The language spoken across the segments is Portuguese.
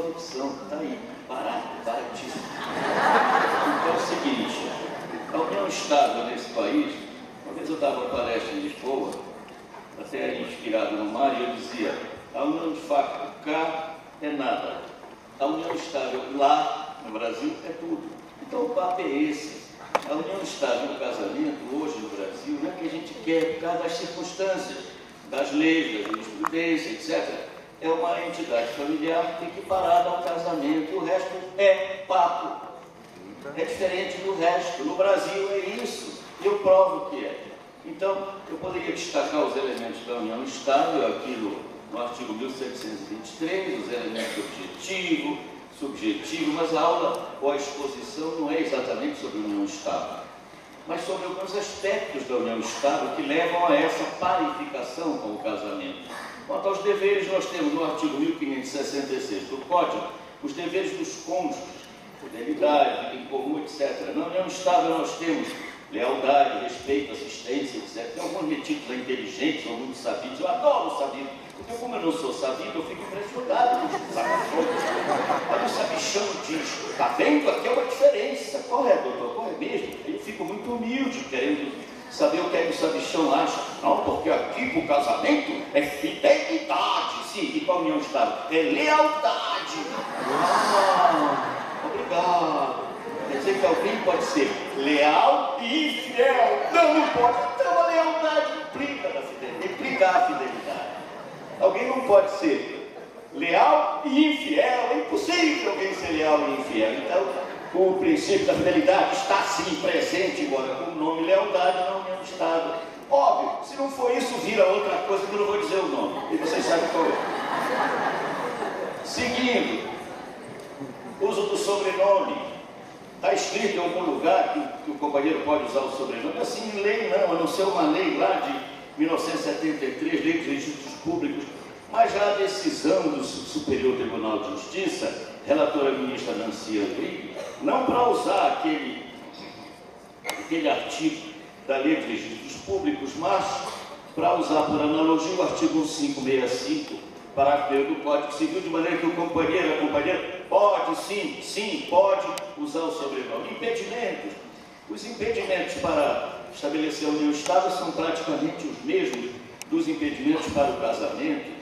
Edição, está aí, barato, baratíssimo. Então é o seguinte, a união estável nesse país, uma vez eu dava uma palestra em Lisboa, até inspirado no mar, e eu dizia, a união de facto cá é nada. A união estável lá no Brasil é tudo. Então o papo é esse. A união estável no casamento, hoje no Brasil, não é que a gente quer por causa das circunstâncias, das leis, da jurisprudência, etc. É uma entidade familiar equiparada ao casamento, o resto é papo. É diferente do resto. No Brasil é isso. Eu provo que é. Então, eu poderia destacar os elementos da união estável, aquilo no artigo 1723, os elementos objetivo, subjetivo, mas a aula ou a exposição não é exatamente sobre a união estável, mas sobre alguns aspectos da união estável que levam a essa parificação com o casamento. Quanto aos deveres, nós temos no artigo 1566 do Código os deveres dos cônjuges, fidelidade, vida em comum, etc. Na união estável nós temos lealdade, respeito, assistência, etc. Tem alguns metidos inteligentes, são muito sabidos, eu adoro sabido, porque como eu não sou sabido, eu fico impressionado com os sabichões. Aí o sabichão diz, está vendo? Aqui é uma diferença. Qual é, doutor? Qual é mesmo? Eu fico muito humilde, querendo saber o que é que o sabichão acha. Não, porque aqui para o casamento é fidelidade, sim, e a união estável é lealdade. Ah, obrigado. Quer dizer que alguém pode ser leal e infiel. Não, não pode. Então a lealdade implica, na fidelidade, implica a fidelidade. Alguém não pode ser leal e infiel. É impossível alguém ser leal e infiel. Então, o princípio da fidelidade está sim presente, embora com o nome lealdade não é um estado. Óbvio, se não for isso, vira outra coisa que eu não vou dizer o nome. E vocês sabem qual é. Seguindo, uso do sobrenome. Está escrito em algum lugar que, que, o companheiro pode usar o sobrenome? Assim, em lei não, a não ser uma lei lá de 1973, Lei dos Registros Públicos, mas já a decisão do Superior Tribunal de Justiça, relatora ministra Nancy Rodrigues, não para usar aquele, aquele artigo da Lei dos Registros Públicos, mas para usar por analogia o artigo 1565, parágrafo 1 do Código Civil, de maneira que o companheiro, a companheira, pode sim, sim, pode usar o sobrenome. Impedimentos. Os impedimentos para estabelecer a união estável são praticamente os mesmos dos impedimentos para o casamento.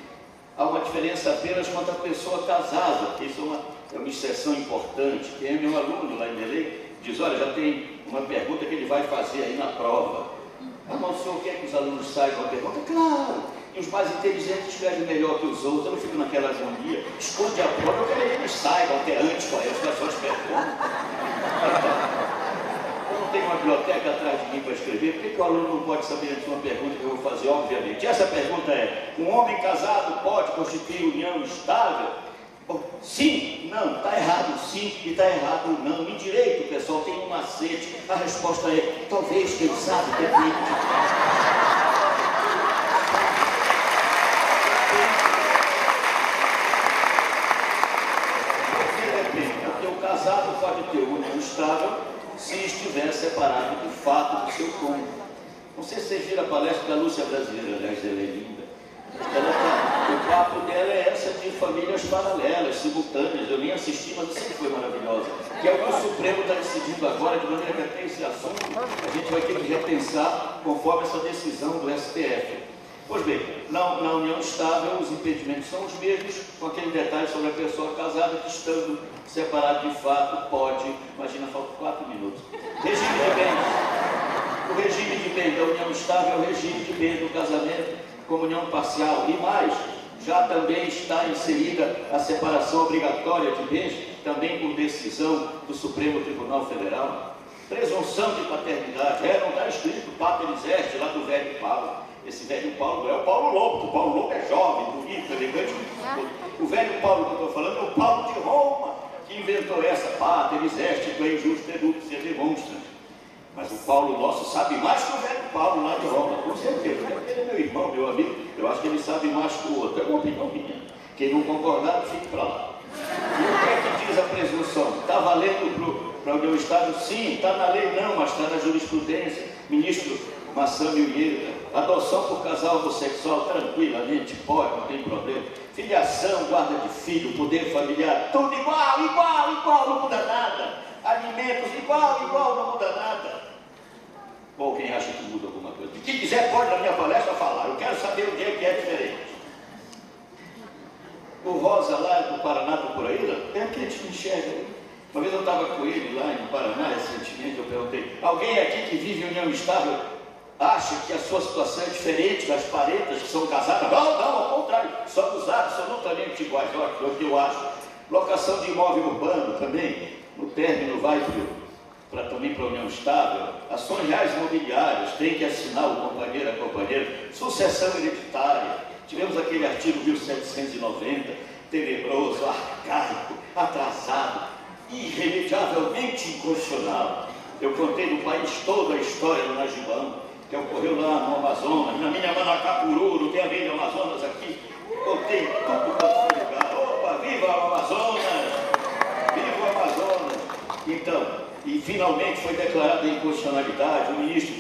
Há uma diferença apenas quanto à pessoa casada, isso é uma, é uma exceção importante. Quem é meu aluno lá em Belém diz, olha, já tem uma pergunta que ele vai fazer aí na prova. Ah, mas o senhor quer que os alunos saibam a pergunta? Claro! E os mais inteligentes escrevem melhor que os outros. Eu não fico naquela harmonia. Esconde a prova, eu quero que eles saibam até antes qual é as pessoas perguntam. Eu não tenho uma biblioteca atrás de mim para escrever. Por que, que o aluno não pode saber antes uma pergunta que eu vou fazer? Obviamente. Essa pergunta é: um homem casado pode constituir união estável? Sim, não, está errado sim e está errado não. Em direito, pessoal, tem um macete. A resposta é: talvez, quem sabe, depende. casado pode ter união estável se estiver separado de fato do seu cônjuge. Não sei se vocês viram a palestra da Lúcia Brasileira, aliás, ela é linda. Ela o papo dela é essa de famílias paralelas, simultâneas. Eu nem assisti, mas sempre foi maravilhosa. Que é o que o Supremo está decidindo agora, de maneira que até esse assunto a gente vai ter que repensar conforme essa decisão do STF. Pois bem, na, na, união estável os impedimentos são os mesmos, com aquele detalhe sobre a pessoa casada que estando separado de fato pode, imagina, faltam quatro minutos. Regime de bens. O regime de bens da união estável é o regime de bens do casamento, comunhão parcial e mais, já também está inserida a separação obrigatória de bens, também por decisão do Supremo Tribunal Federal. Presunção de paternidade, é, não está escrito Papa Eliseste lá do velho Paulo. Esse velho Paulo é o Paulo Lobo, o Paulo Lobo é jovem, bonito, elegante. O velho Paulo que eu estou falando é o Paulo de Roma, que inventou essa Papa Eliseste, que é injusto, educa, se demonstra. Mas o Paulo nosso sabe mais que o velho Paulo lá de Roma, com certeza. Ele é meu irmão, meu amigo. Eu acho que ele sabe mais que o outro. É uma opinião minha. Quem não concordar, fique para lá. E o que é que diz a presunção? Está valendo para o meu Estado? Sim. Está na lei? Não, mas está na jurisprudência. Ministro Massami Vieira. Adoção por casal homossexual, tranquilamente, pode, não tem problema. Filiação, guarda de filho, poder familiar, tudo igual, igual, igual, não muda nada. Alimentos, igual, igual, não muda nada. Ou quem acha que muda alguma coisa. Quem quiser pode na minha palestra falar. Eu quero saber o que é que é diferente. O Rosa lá do Paraná, por aí, é aquele que enxerga. Uma vez eu estava com ele lá no Paraná, recentemente, eu perguntei, alguém aqui que vive em união estável acha que a sua situação é diferente das paretas que são casadas? Não, não, ao contrário, somos absolutamente iguais, olha, é o que eu acho. Locação de imóvel urbano também, no término vai para também para a união estável, ações reais imobiliárias, tem que assinar o companheiro, a companheira, sucessão hereditária, tivemos aquele artigo 1790, tenebroso, arcaico, atrasado, irremediavelmente inconstitucional. Eu contei no país toda a história do Najibão, que ocorreu lá no Amazonas, na minha Manacapuru, não tem a ver no Amazonas aqui, contei tudo quanto foi lugar. Opa, viva o Amazonas! Viva o Amazonas! Então, e finalmente foi declarada a inconstitucionalidade, o ministro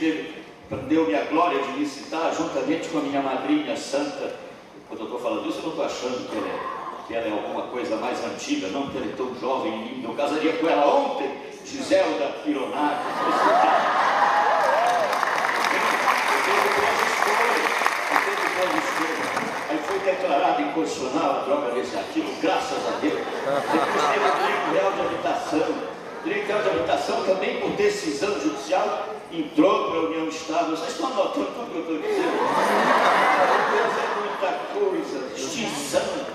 deu-me a glória de me citar, juntamente com a minha madrinha santa. Quando eu estou falando isso, eu não estou achando que ela, é, que ela é alguma coisa mais antiga, não, porque ela é tão jovem e linda. Eu casaria com ela ontem, Giselda Ironato. Aí foi declarada inconstitucional a droga desse artigo, graças a Deus. Depois teve o direito real de habitação direito de habitação também por decisão judicial entrou para a União Estável. Vocês estão anotando tudo que eu estou dizendo? Deus é muita coisa. Extinção.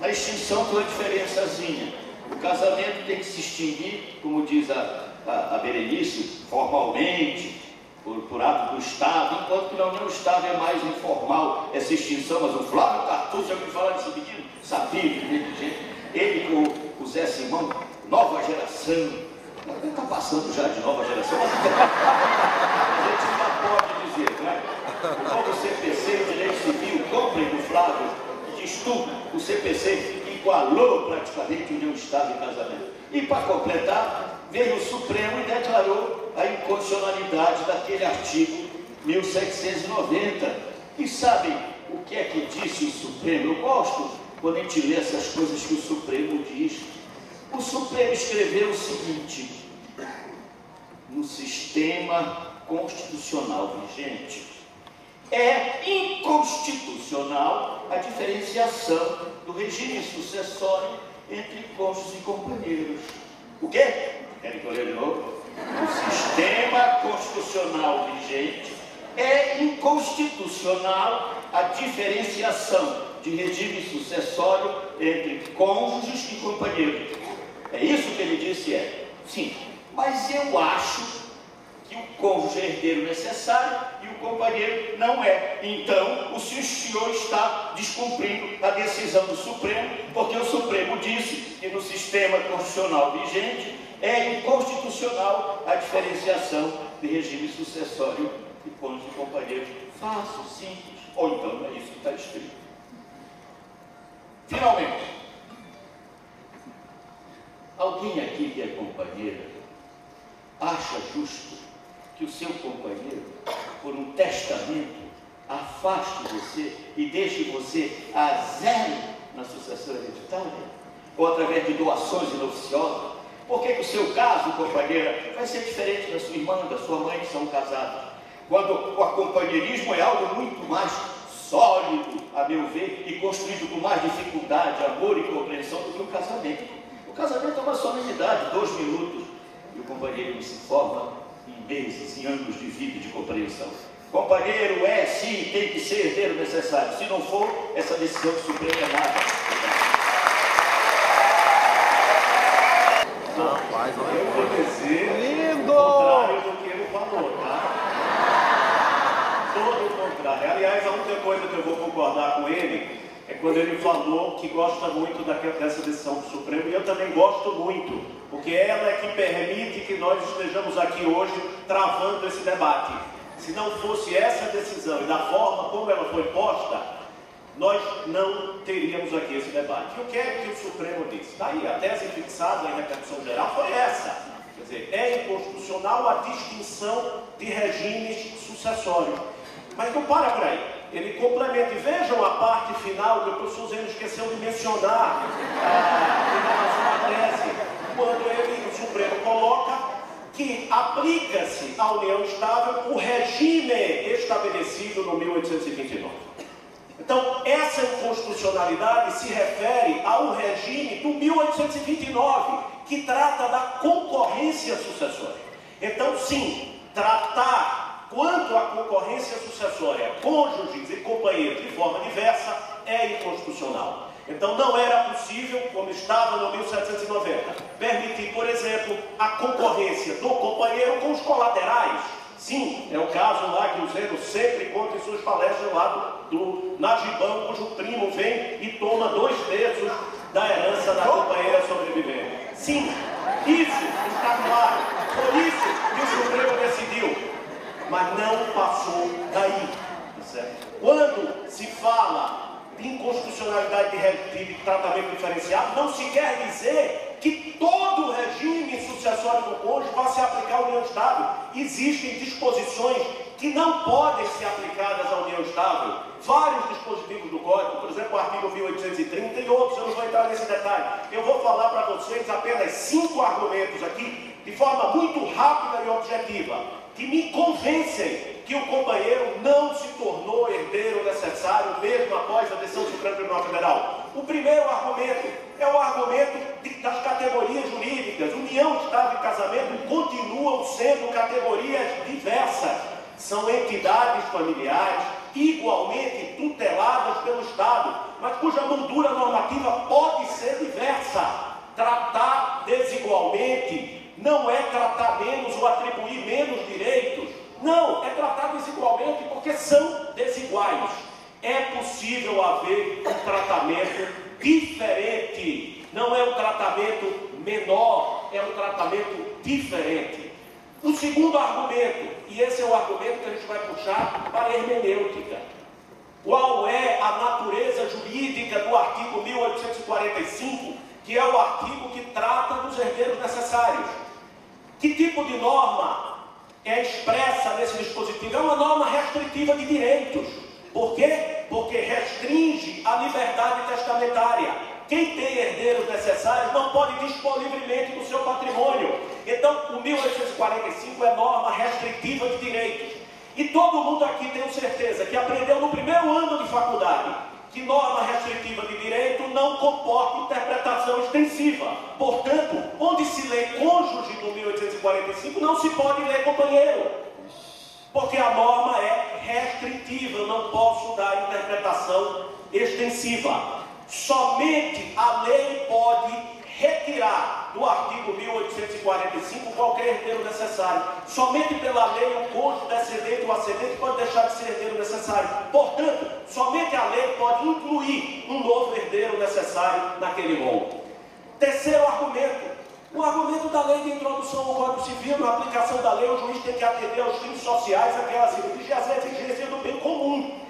Na extinção tem uma diferençazinha. O casamento tem que se extinguir, como diz a, a, a Berenice, formalmente, por, por, ato do Estado, enquanto que na União Estável é mais informal essa extinção. Mas o Flávio Cartucho, já ouviu falar desse menino? Sabia, inteligente. Ele com o Zé Simão nova geração. Está passando já de nova geração, mas a gente já pode dizer, né? O novo CPC, o direito civil, comprem do Flávio, diz tudo. O CPC igualou praticamente união Estado e casamento. E para completar, veio o Supremo e declarou a inconstitucionalidade daquele artigo 1790. E sabem o que é que disse o Supremo? Eu gosto quando a gente lê essas coisas que o Supremo diz o Supremo escreveu o seguinte: no sistema constitucional vigente, é inconstitucional a diferenciação do regime sucessório entre cônjuges e companheiros. O quê? Querem que eu de novo? No sistema constitucional vigente, é inconstitucional a diferenciação de regime sucessório entre cônjuges e companheiros. É isso que ele disse, é. Sim, mas eu acho que o cônjuge é herdeiro necessário e o companheiro não é. Então, o senhor está descumprindo a decisão do Supremo, porque o Supremo disse que no sistema constitucional vigente é inconstitucional a diferenciação de regime sucessório de cônjuge e companheiro. Fácil, simples. Ou então é isso que está escrito. Finalmente, Alguém aqui que é companheira acha justo que o seu companheiro, por um testamento, afaste você e deixe você a zero na sucessão hereditária? Ou através de doações inoficiosas? Por que, que o seu caso, companheira, vai ser diferente da sua irmã, da sua mãe que são casadas? Quando o companheirismo é algo muito mais sólido, a meu ver, e construído com mais dificuldade, amor e compreensão do que o casamento casamento é uma solenidade, dois minutos, e o companheiro se forma em meses, em anos de vida e de compreensão. Companheiro é, sim, tem que ser herdeiro necessário. Se não for, essa decisão do Supremo é nada. Rapaz, Eu vou dizer Lindo! o contrário do que ele falou, tá? Todo o contrário. Aliás, a única coisa que eu vou concordar com ele é quando ele falou que gosta muito dessa decisão do Supremo, e eu também gosto muito, porque ela é que permite que nós estejamos aqui hoje travando esse debate. Se não fosse essa decisão e da forma como ela foi posta, nós não teríamos aqui esse debate. E o que é que o Supremo disse? Está aí, a tese fixada em repercussão geral foi essa. Quer dizer, é inconstitucional a distinção de regimes sucessórios. Mas não para por aí. Ele complementa, e vejam a parte final que o professor Zeno esqueceu de mencionar ah, em relação à tese, quando ele, o Supremo, coloca que aplica-se à união estável o regime estabelecido no 1829. Então, essa inconstitucionalidade se refere ao regime do 1829, que trata da concorrência sucessória. Então, sim, tratar quanto à concorrência sucessória, cônjuges e companheiros de forma diversa, é inconstitucional. Então, não era possível, como estava no 1790, permitir, por exemplo, a concorrência do companheiro com os colaterais. Sim, é o caso lá que o Zeno sempre conta em suas palestras lá do, do Najibão, cujo primo vem e toma dois terços da herança da companheira sobrevivente. Sim, isso está claro. Por isso que o Supremo decidiu. Mas não passou daí. tá certo? Quando se fala de inconstitucionalidade de regime de tratamento diferenciado, não se quer dizer que todo regime sucessório do cônjuge vai se aplicar à união estável. Existem disposições que não podem ser aplicadas à união estável. Vários dispositivos do Código, por exemplo, o artigo 1830 e outros, eu não vou entrar nesse detalhe. Eu vou falar para vocês apenas cinco argumentos aqui, de forma muito rápida e objetiva, que me convencem que o companheiro não se tornou herdeiro necessário mesmo após a decisão do Supremo Tribunal Federal. O primeiro argumento é o argumento de, das categorias jurídicas. União, Estado e casamento continuam sendo categorias diversas. São entidades familiares igualmente tuteladas pelo Estado, mas cuja moldura normativa pode ser diversa. Tratar desigualmente não é tratar menos ou atribuir menos direitos. Não, é tratar desigualmente porque são desiguais. É possível haver um tratamento diferente. Não é um tratamento menor, é um tratamento diferente. O segundo argumento, e esse é o argumento que a gente vai puxar para a hermenêutica. Qual é a natureza jurídica do artigo 1845, que é o artigo que trata dos herdeiros necessários? Que tipo de norma é expressa nesse dispositivo? É uma norma restritiva de direitos. Por quê? Porque restringe a liberdade testamentária. Quem tem herdeiros necessários não pode dispor livremente do seu patrimônio. Então, o 1845 é norma restritiva de direitos. E todo mundo aqui tem certeza que aprendeu no primeiro ano de faculdade que norma restritiva de direito não comporta interpretação extensiva. Portanto, onde se lê cônjuge no 1845, não se pode ler companheiro. Porque a norma é restritiva, eu não posso dar interpretação extensiva. Somente a lei pode retirar do artigo 1845 qualquer herdeiro necessário. Somente pela lei o cônjuge descendente ou ascendente pode deixar de ser herdeiro necessário. Portanto, somente a lei pode incluir um novo herdeiro necessário naquele rol. Terceiro argumento. O argumento da lei de introdução ao Código Civil, na aplicação da lei, o juiz tem que atender aos fins sociais, aquelas exigências do bem comum.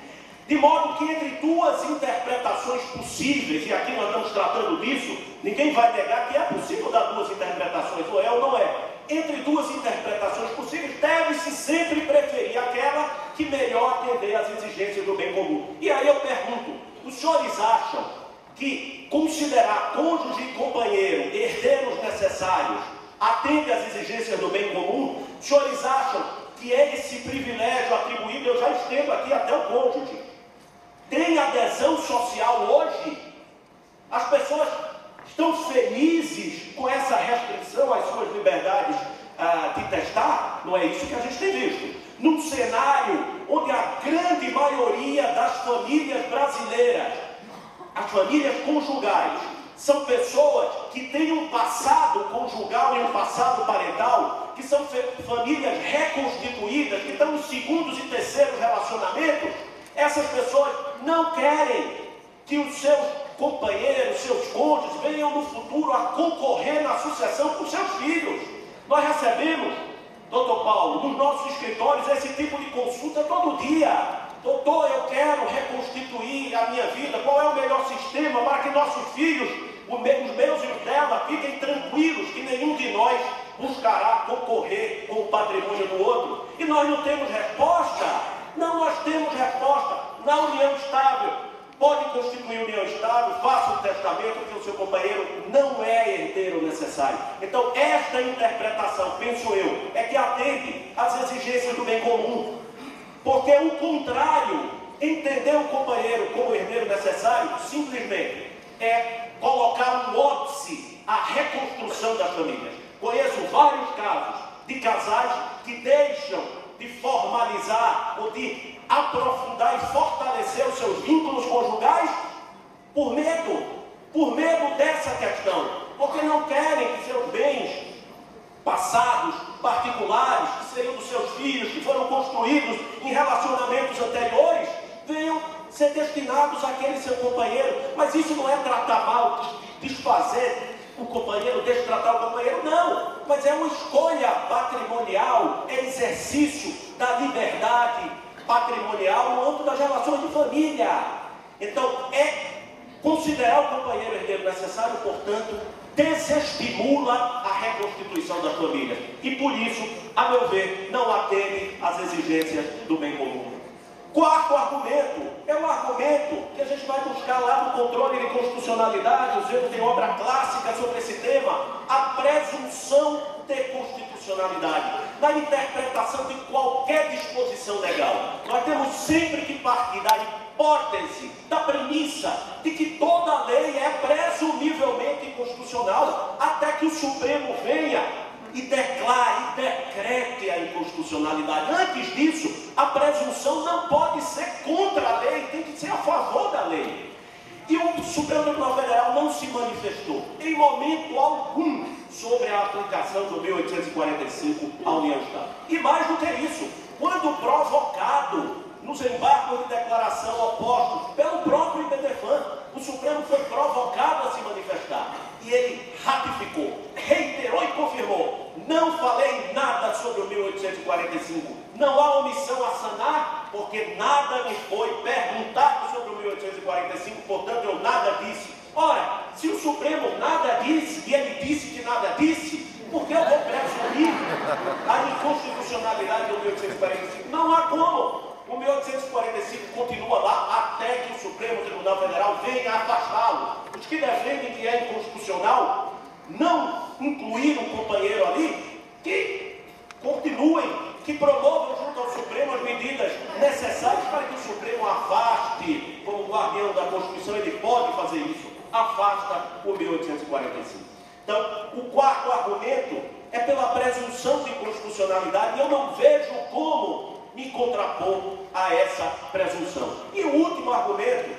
De modo que entre duas interpretações possíveis, e aqui nós estamos tratando disso, ninguém vai negar que é possível dar duas interpretações, ou é ou não é. Entre duas interpretações possíveis, deve-se sempre preferir aquela que melhor atender às exigências do bem comum. E aí eu pergunto: os senhores acham que considerar cônjuge e companheiro herdeiros necessários, atende às exigências do bem comum, os senhores acham que é esse privilégio atribuído, eu já estendo aqui até o cônjuge, tem adesão social hoje? As pessoas estão felizes com essa restrição às suas liberdades ah, de testar? Não é isso que a gente tem visto. Num cenário onde a grande maioria das famílias brasileiras as famílias conjugais, são pessoas que têm um passado conjugal e um passado parental, que são famílias reconstituídas, que estão nos segundos e terceiros relacionamentos. Essas pessoas não querem que os seus companheiros, seus cônjuges, venham no futuro a concorrer na sucessão com seus filhos. Nós recebemos, doutor Paulo, nos nossos escritórios esse tipo de consulta todo dia. Doutor, eu quero reconstituir a minha vida. Qual é o melhor sistema para que nossos filhos, os meus e os dela, fiquem tranquilos que nenhum de nós buscará concorrer com o patrimônio do outro? E nós não temos resposta. Não, nós temos resposta. Na união estável, pode constituir união estável, faça um testamento que o seu companheiro não é herdeiro necessário. Então, esta interpretação, penso eu, é que atende às exigências do bem comum. Porque o contrário, entender o companheiro como herdeiro necessário, simplesmente é colocar um óbice à reconstrução das famílias. Conheço vários casos de casais que deixam de formalizar ou de aprofundar e fortalecer os seus vínculos conjugais por medo, por medo dessa questão, porque não querem que seus bens passados, particulares, que seriam dos seus filhos, que foram construídos em relacionamentos anteriores, venham ser destinados àquele seu companheiro. Mas isso não é tratar mal, desfazer o companheiro, destratar o companheiro, não. Mas é uma escolha patrimonial, é exercício da liberdade patrimonial no âmbito das relações de família. Então, é considerar o companheiro herdeiro necessário, portanto, desestimula a reconstituição da família. E por isso, a meu ver, não atende às exigências do bem comum. Quarto argumento é um argumento que a gente vai buscar lá no controle de constitucionalidade, os erros tem obra clássica sobre esse tema, a presunção de constitucionalidade, na interpretação de qualquer disposição legal. Nós temos sempre que partir da hipótese, da premissa de que toda lei é presumivelmente inconstitucional, até que o Supremo venha e declare, decrete a inconstitucionalidade. Antes disso, a presunção não pode ser contra a lei, tem que ser a favor da lei. E o Supremo Tribunal Federal não se manifestou em momento algum sobre a aplicação do 1845 à União Estado. E mais do que isso, quando provocado nos embargos de declaração opostos pelo próprio IBDFAN, o Supremo foi provocado a se manifestar. E ele ratificou, reiterou e confirmou: não falei nada sobre o 1845. Não há omissão a sanar, porque nada me foi perguntado sobre o 1845, portanto eu nada disse. Ora, se o Supremo nada disse e ele disse que nada disse, por que eu vou presumir a inconstitucionalidade do 1845? Não há como. O 1845 continua lá até que o Supremo Tribunal Federal venha afastá-lo. Os que defendem que é inconstitucional não incluir um companheiro ali, que continuem, que promovam junto ao Supremo as medidas necessárias para que o Supremo afaste, como guardião da Constituição, ele pode fazer isso, afasta o 1845. Então, o quarto argumento é pela presunção de constitucionalidade. Eu não vejo como me contrapor a essa presunção. E o último argumento,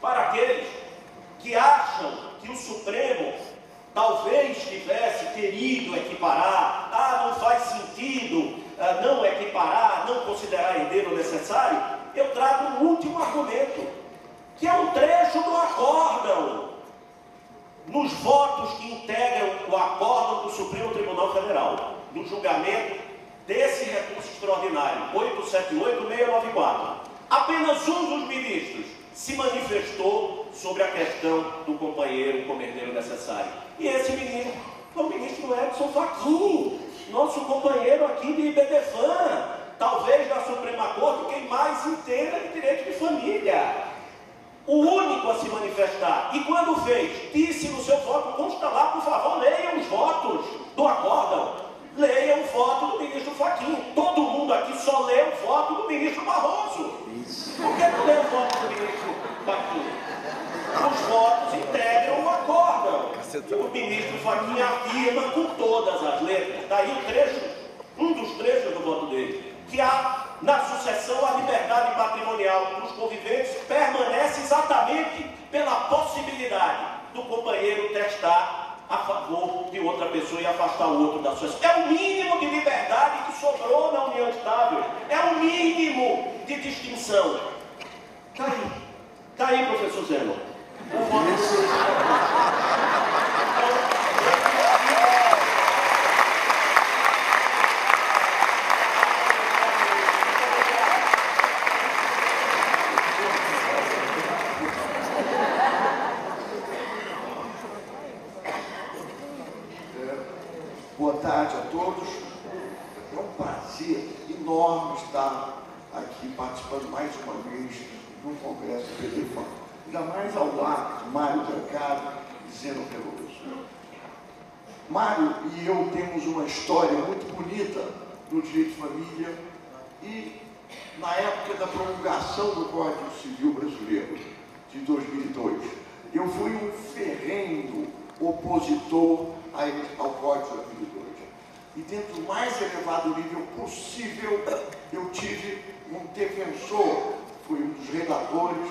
para aqueles que acham que o Supremo talvez tivesse querido equiparar, ah, não faz sentido ah, não equiparar, não considerar herdeiro necessário, eu trago um último argumento, que é um trecho do acórdão, nos votos que integram o acórdão do Supremo Tribunal Federal, no julgamento desse recurso extraordinário, 878-694, apenas um dos ministros se manifestou sobre a questão do companheiro como herdeiro necessário. E esse ministro o ministro Edson Fachin, nosso companheiro aqui de IBDFAN, talvez da Suprema Corte, quem mais entenda de direito de família. O único a se manifestar. E quando fez, disse no seu voto, consta lá, por favor, leiam os votos do acórdão leia o voto do ministro Faquinha. Todo mundo aqui só lê o voto do ministro Barroso. Por que não lê o voto do ministro Faquinha? Os votos integram o acórdão. O ministro Faquinha afirma com todas as letras. Daí o trecho, um dos trechos do voto dele, que há na sucessão à liberdade patrimonial dos conviventes permanece exatamente pela possibilidade do companheiro testar a favor de outra pessoa e afastar o outro da sucessão. É o mínimo de liberdade que sobrou na união estável. É o mínimo de distinção. Está aí. Está aí, professor Zeno. tarde a todos. É um prazer enorme estar aqui participando mais uma vez no Congresso do Telefone. Ainda mais ao lado de Mário Delgado e Zeno Veloso. Mário e eu temos uma história muito bonita no direito de família e na época da promulgação do Código Civil Brasileiro de 2002, eu fui um ferrenho opositor ao Código de 2002 e dentro do mais elevado nível possível, eu tive um defensor, fui um dos redatores,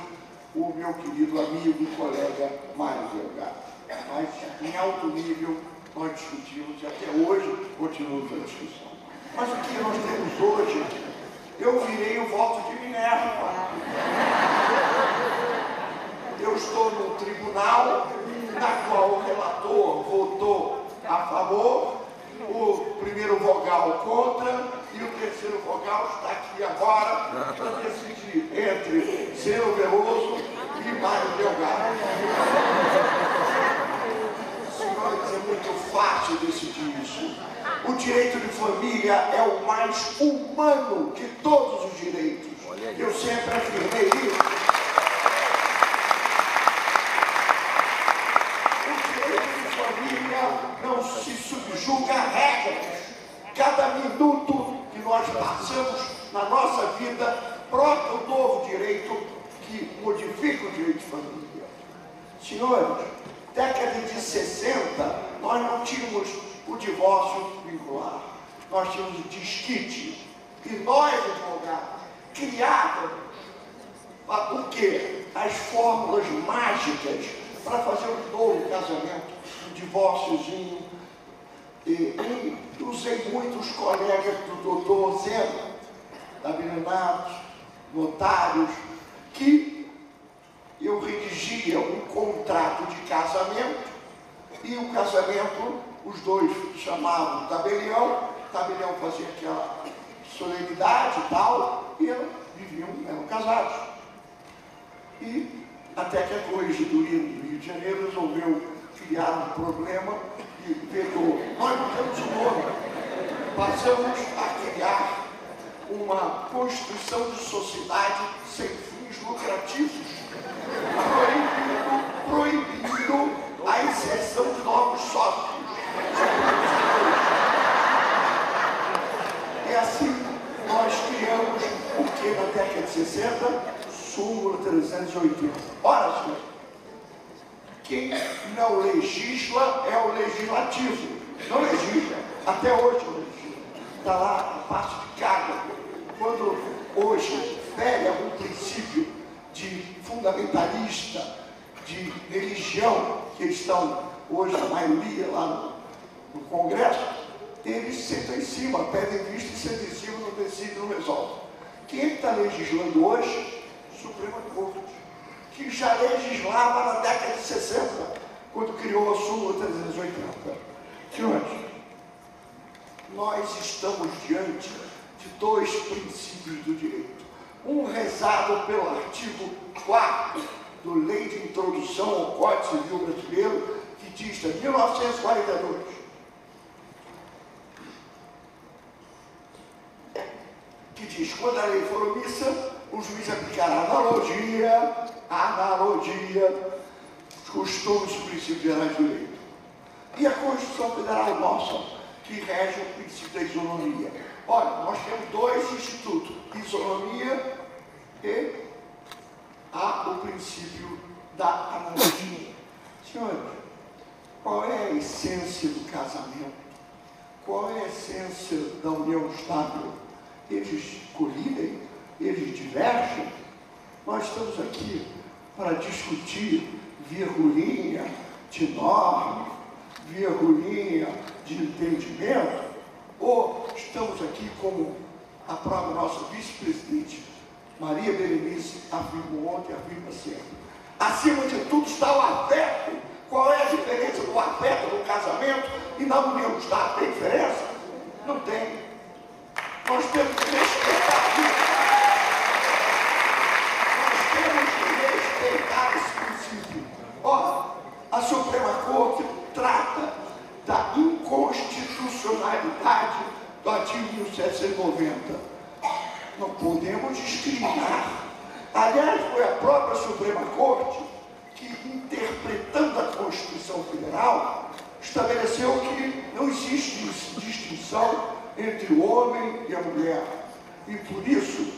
o meu querido amigo e colega Mário Delgado. Mas em alto nível nós discutimos e até hoje continuamos a discussão. Mas o que nós temos hoje, eu virei o voto de Minerva. Eu estou no tribunal na qual o relator votou a favor o primeiro vogal contra e o terceiro vogal está aqui agora para decidir entre Zeno Veloso e Mário Delgado. Senhores, é muito fácil decidir isso. O direito de família é o mais humano de todos os direitos. Eu sempre afirmei isso. não se subjuga a regras. Cada minuto que nós passamos na nossa vida brota um novo direito que modifica o direito de família. Senhores, década de 60, nós não tínhamos o divórcio vincular. Nós tínhamos o disquite. E nós, advogados, criávamos o quê? As fórmulas mágicas para fazer um novo casamento divórciozinho. E, usei muitos colegas do doutor Zeno, habilitados, notários, que eu redigia um contrato de casamento e o casamento, os dois chamavam tabelião, tabelião fazia aquela solenidade e tal, e viviam, eram casados. E até que a Correia do Rio de Janeiro resolveu criar um problema e vedou. Nós mudamos o nome. Passamos a criar uma constituição de sociedade sem fins lucrativos, proibindo, proibindo a inserção de novos sócios. E assim nós criamos o que na década de 60? Súmula 380. Ora, senhor, quem não legisla é o legislativo. Não legisla. Até hoje não legisla. Está lá a parte de carga. Quando hoje fere algum princípio de fundamentalista, de religião, que estão hoje, a maioria lá no, no Congresso, eles sentam em cima, pedem vista e sentam em cima, não decidem, não resolvem. Quem está legislando hoje? Suprema Corte que já legislava na década de 60, quando criou a súmula 380. Senhores, nós estamos diante de dois princípios do direito. Um rezado pelo artigo 4 do Lei de Introdução ao Código Civil Brasileiro, que diz de 1942. Que diz, quando a lei for omissa, o juiz aplicará analogia, analogia, costumes e princípios gerais do direito. E a Constituição Federal nossa, que rege o princípio da isonomia. Olha, nós temos dois institutos, isonomia e há o princípio da analogia. Senhores, qual é a essência do casamento? Qual é a essência da união estável? Eles colidem, eles divergem. Nós estamos aqui para discutir virgulinha de norma, virgulinha de entendimento, ou estamos aqui como a própria nossa vice-presidente Maria Berenice afirmou ontem, afirma sempre. Acima de tudo está o afeto. Qual é a diferença do afeto no casamento e na união Estado? Tem diferença? Não tem. Nós temos que respeitar isso. Nós temos que respeitar esse princípio. Ó, a Suprema Corte trata da inconstitucionalidade do artigo 1790. Não podemos discriminar. Aliás, foi a própria Suprema Corte que, interpretando a Constituição Federal, estabeleceu que não existe distinção entre o homem e a mulher. E por isso,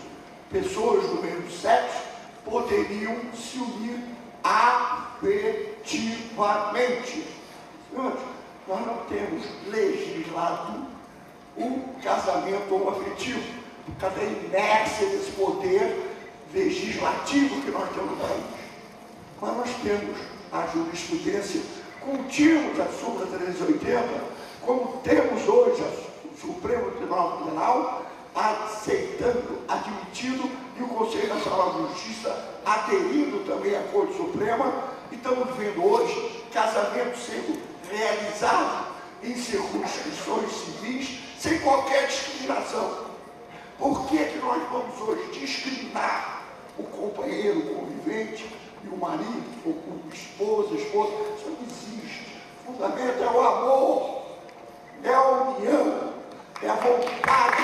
pessoas do mesmo sexo poderiam se unir afetivamente. Senhores, nós não temos legislado o casamento homoafetivo, por causa da inércia desse poder legislativo que nós temos no país. Mas nós temos a jurisprudência contínua da súmula 380, como temos hoje o Supremo Tribunal aceitando, admitido, e o Conselho Nacional de Justiça aderindo também à Corte Suprema, e estamos vendo hoje casamento sendo realizado em circunscrições civis sem qualquer discriminação. Por que, que nós vamos hoje discriminar o companheiro, o convivente e o marido, o esposo, a esposa? Isso não existe. O fundamento é o amor, é a união, é a vontade,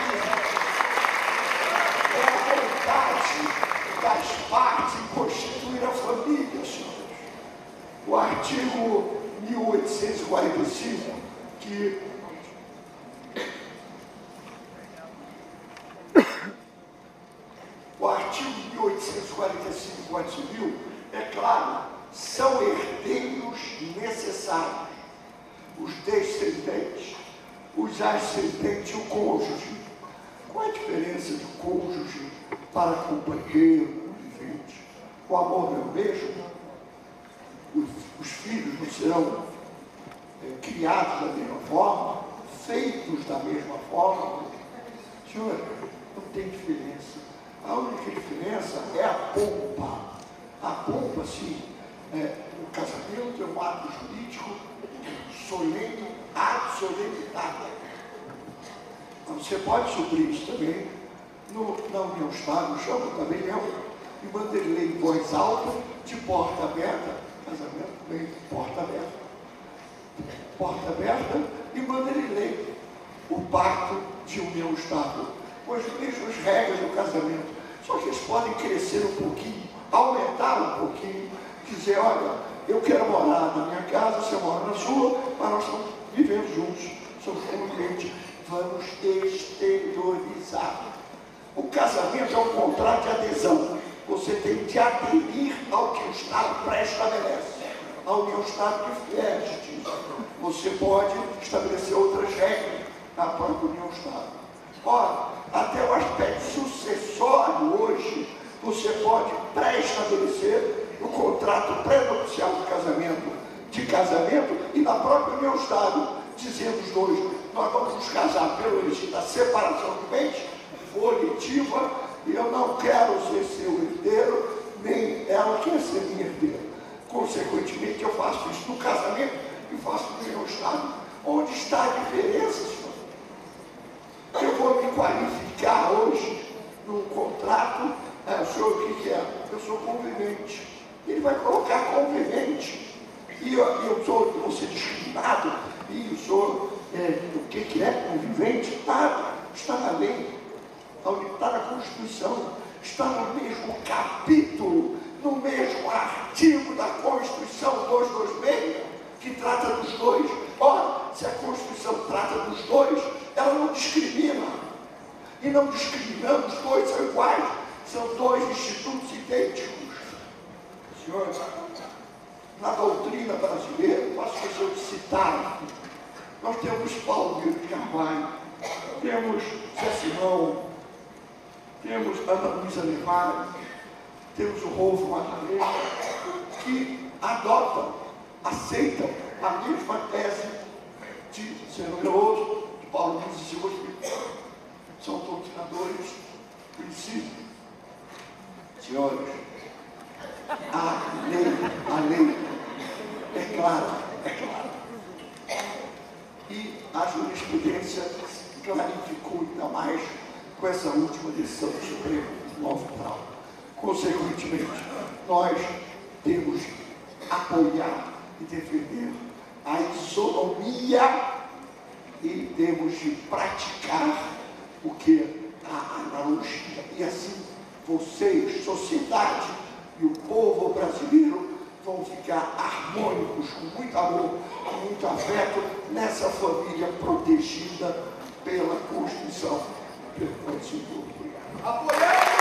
é a vontade das partes em constituir a família, senhores. O artigo 1845, que o artigo 1845 do Código Civil, é claro, são herdeiros necessários. Os descendentes, os ascendentes e o cônjuge. Qual a diferença de cônjuge para companheiro, convivente? O amor não é o mesmo? Os, os filhos não serão é, criados da mesma forma, feitos da mesma forma? Senhor, não tem diferença. A única diferença é a pompa. A pompa, sim, é, o casamento é um ato jurídico solene, ato. Você pode suprir isso também no, na União Estável, chama também eu, e manda ele em voz alta, de porta aberta, casamento também, porta aberta. Porta aberta e ler o pacto de união estável com as regras do casamento. Só que eles podem crescer um pouquinho, aumentar um pouquinho, dizer, olha, eu quero morar na minha casa, você mora na sua, mas nós estamos vivendo juntos, somos conviventes, vamos exteriorizar. O casamento é um contrato de adesão. Você tem de aderir ao que o Estado pré-estabelece. A União Estado que veste Você pode estabelecer outras regras na própria União Estado. Ora, até o aspecto sucessório hoje, você pode pré-estabelecer o contrato pré-nupcial de casamento, de casamento e na própria União Estado, dizendo os dois, nós vamos nos casar pelo regime da separação de bens, volitiva, e eu não quero ser seu herdeiro, nem ela quer ser minha herdeira. Consequentemente, eu faço isso no casamento e faço no meu Estado. Onde está a diferença, senhor? Eu vou me qualificar hoje num contrato. É, o senhor o que, que é? Eu sou convivente. Ele vai colocar convivente. E eu, eu sou, vou ser discriminado. E eu sou, é, o que, que é convivente? Nada. Lei. Está na Constituição. Está no mesmo capítulo, no mesmo artigo da Constituição 226, que trata dos dois. Ora, se a Constituição trata dos dois, ela não discrimina. E não discriminando, os dois são iguais. São dois institutos idênticos. Senhores, na doutrina brasileira, faço questão de citar, nós temos Paulo de Carvalho, temos Zé Simão, temos Ana Luísa Levar, temos o Rolfo Magalhães, que adotam, aceitam a mesma tese de Senhor Veloso, de Paulo Luiz e Silva São doutrinadores princípios. Senhores, a lei, a lei é clara, é clara. E a jurisprudência clarificou ainda mais com essa última decisão do Supremo Tribunal Federal. Consequentemente, nós temos apoiar e defender a isonomia e temos de praticar o que a analogia. E assim, vocês, sociedade e o povo brasileiro vão ficar harmônicos, com muito amor, com muito afeto, nessa família protegida pela Constituição. Pelo Constituição. Obrigado. Apoiar!